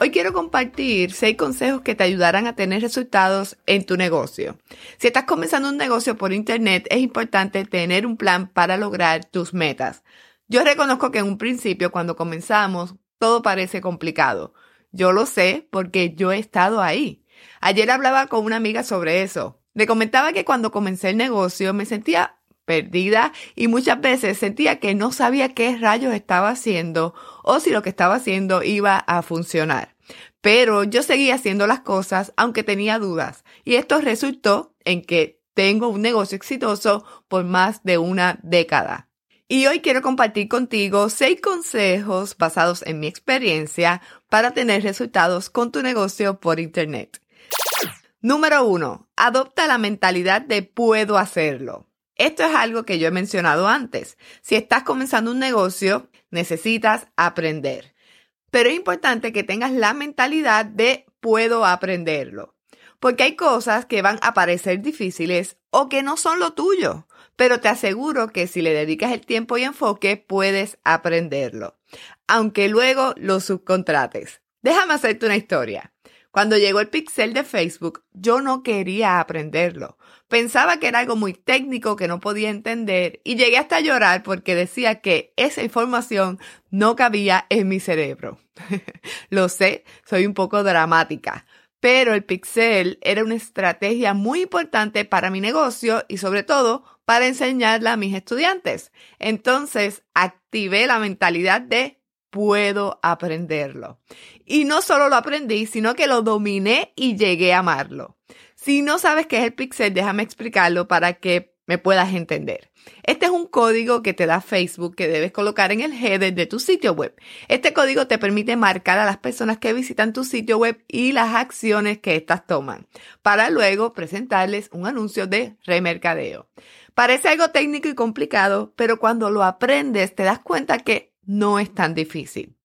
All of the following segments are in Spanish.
Hoy quiero compartir seis consejos que te ayudarán a tener resultados en tu negocio. Si estás comenzando un negocio por internet, es importante tener un plan para lograr tus metas. Yo reconozco que en un principio, cuando comenzamos, todo parece complicado. Yo lo sé porque yo he estado ahí. Ayer hablaba con una amiga sobre eso. Le comentaba que cuando comencé el negocio me sentía perdida y muchas veces sentía que no sabía qué rayos estaba haciendo o si lo que estaba haciendo iba a funcionar. Pero yo seguía haciendo las cosas aunque tenía dudas y esto resultó en que tengo un negocio exitoso por más de una década. Y hoy quiero compartir contigo seis consejos basados en mi experiencia para tener resultados con tu negocio por Internet. Número uno, adopta la mentalidad de puedo hacerlo. Esto es algo que yo he mencionado antes. Si estás comenzando un negocio, necesitas aprender. Pero es importante que tengas la mentalidad de puedo aprenderlo. Porque hay cosas que van a parecer difíciles o que no son lo tuyo. Pero te aseguro que si le dedicas el tiempo y enfoque, puedes aprenderlo. Aunque luego lo subcontrates. Déjame hacerte una historia. Cuando llegó el pixel de Facebook, yo no quería aprenderlo. Pensaba que era algo muy técnico que no podía entender y llegué hasta a llorar porque decía que esa información no cabía en mi cerebro. Lo sé, soy un poco dramática, pero el pixel era una estrategia muy importante para mi negocio y sobre todo para enseñarla a mis estudiantes. Entonces activé la mentalidad de puedo aprenderlo. Y no solo lo aprendí, sino que lo dominé y llegué a amarlo. Si no sabes qué es el pixel, déjame explicarlo para que me puedas entender. Este es un código que te da Facebook que debes colocar en el header de tu sitio web. Este código te permite marcar a las personas que visitan tu sitio web y las acciones que éstas toman, para luego presentarles un anuncio de remercadeo. Parece algo técnico y complicado, pero cuando lo aprendes te das cuenta que no es tan difícil.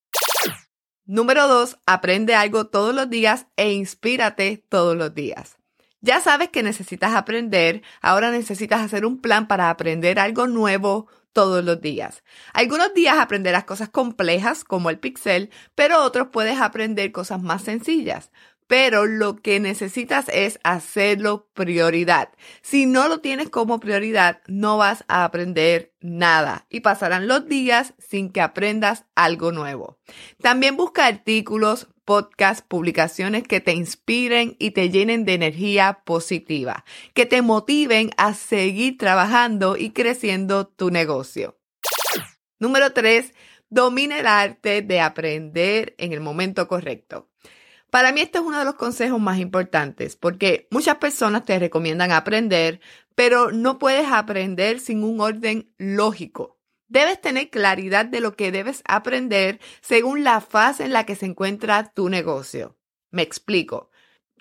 Número 2. Aprende algo todos los días e inspírate todos los días. Ya sabes que necesitas aprender, ahora necesitas hacer un plan para aprender algo nuevo todos los días. Algunos días aprenderás cosas complejas como el pixel, pero otros puedes aprender cosas más sencillas pero lo que necesitas es hacerlo prioridad. Si no lo tienes como prioridad, no vas a aprender nada y pasarán los días sin que aprendas algo nuevo. También busca artículos, podcasts, publicaciones que te inspiren y te llenen de energía positiva, que te motiven a seguir trabajando y creciendo tu negocio. Número 3. Domina el arte de aprender en el momento correcto. Para mí este es uno de los consejos más importantes porque muchas personas te recomiendan aprender, pero no puedes aprender sin un orden lógico. Debes tener claridad de lo que debes aprender según la fase en la que se encuentra tu negocio. Me explico.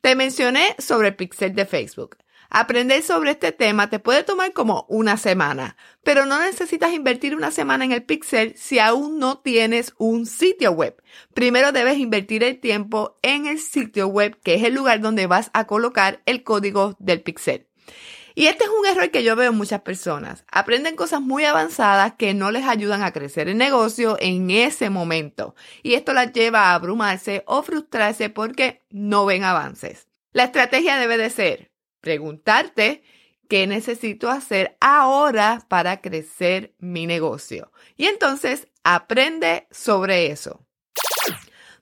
Te mencioné sobre el pixel de Facebook. Aprender sobre este tema te puede tomar como una semana, pero no necesitas invertir una semana en el Pixel si aún no tienes un sitio web. Primero debes invertir el tiempo en el sitio web, que es el lugar donde vas a colocar el código del Pixel. Y este es un error que yo veo en muchas personas. Aprenden cosas muy avanzadas que no les ayudan a crecer el negocio en ese momento. Y esto las lleva a abrumarse o frustrarse porque no ven avances. La estrategia debe de ser preguntarte qué necesito hacer ahora para crecer mi negocio. Y entonces aprende sobre eso.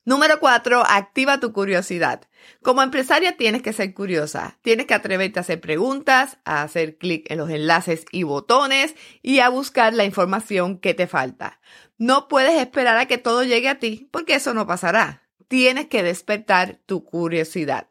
Número cuatro, activa tu curiosidad. Como empresaria tienes que ser curiosa, tienes que atreverte a hacer preguntas, a hacer clic en los enlaces y botones y a buscar la información que te falta. No puedes esperar a que todo llegue a ti porque eso no pasará. Tienes que despertar tu curiosidad.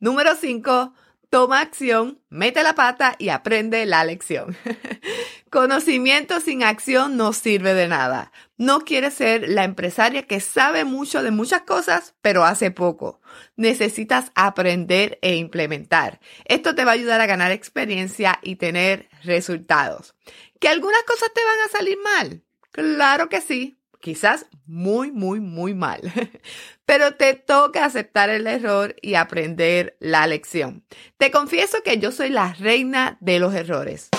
Número 5. Toma acción, mete la pata y aprende la lección. Conocimiento sin acción no sirve de nada. No quieres ser la empresaria que sabe mucho de muchas cosas, pero hace poco. Necesitas aprender e implementar. Esto te va a ayudar a ganar experiencia y tener resultados. ¿Que algunas cosas te van a salir mal? Claro que sí, quizás muy, muy, muy mal. Pero te toca aceptar el error y aprender la lección. Te confieso que yo soy la reina de los errores.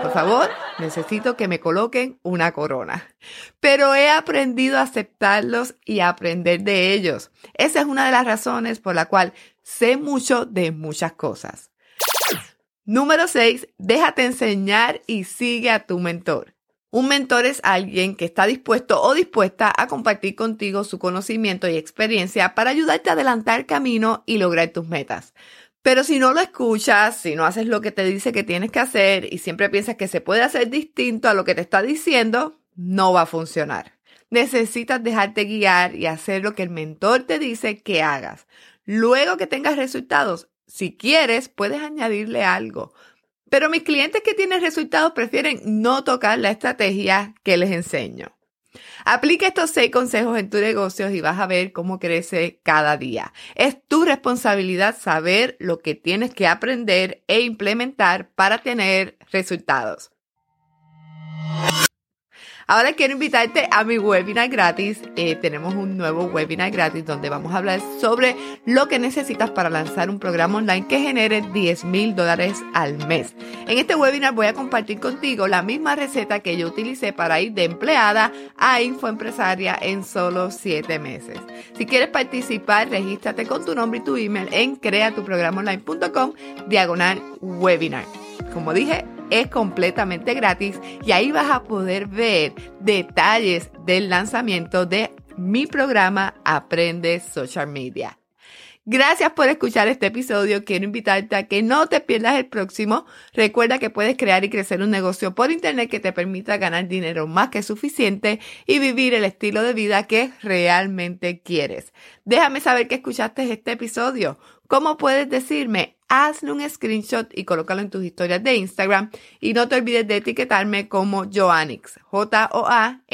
Por favor, necesito que me coloquen una corona. Pero he aprendido a aceptarlos y aprender de ellos. Esa es una de las razones por la cual sé mucho de muchas cosas. Número 6. Déjate enseñar y sigue a tu mentor. Un mentor es alguien que está dispuesto o dispuesta a compartir contigo su conocimiento y experiencia para ayudarte a adelantar el camino y lograr tus metas. Pero si no lo escuchas, si no haces lo que te dice que tienes que hacer y siempre piensas que se puede hacer distinto a lo que te está diciendo, no va a funcionar. Necesitas dejarte guiar y hacer lo que el mentor te dice que hagas. Luego que tengas resultados, si quieres, puedes añadirle algo. Pero mis clientes que tienen resultados prefieren no tocar la estrategia que les enseño. Aplica estos seis consejos en tu negocio y vas a ver cómo crece cada día. Es tu responsabilidad saber lo que tienes que aprender e implementar para tener resultados. Ahora quiero invitarte a mi webinar gratis. Eh, tenemos un nuevo webinar gratis donde vamos a hablar sobre lo que necesitas para lanzar un programa online que genere 10 mil dólares al mes. En este webinar voy a compartir contigo la misma receta que yo utilicé para ir de empleada a infoempresaria en solo 7 meses. Si quieres participar, regístrate con tu nombre y tu email en creatuprogramonline.com diagonal webinar. Como dije, es completamente gratis y ahí vas a poder ver detalles del lanzamiento de mi programa Aprende Social Media. Gracias por escuchar este episodio. Quiero invitarte a que no te pierdas el próximo. Recuerda que puedes crear y crecer un negocio por internet que te permita ganar dinero más que suficiente y vivir el estilo de vida que realmente quieres. Déjame saber que escuchaste este episodio. ¿Cómo puedes decirme? Hazle un screenshot y colócalo en tus historias de Instagram y no te olvides de etiquetarme como Joannix, J-O-A-N-N-I-X.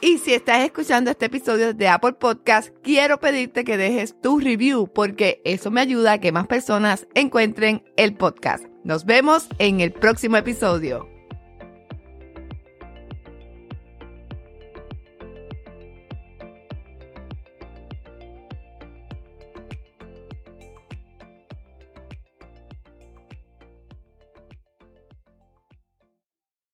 Y si estás escuchando este episodio de Apple Podcast, quiero pedirte que dejes tu review porque eso me ayuda a que más personas encuentren el podcast. Nos vemos en el próximo episodio.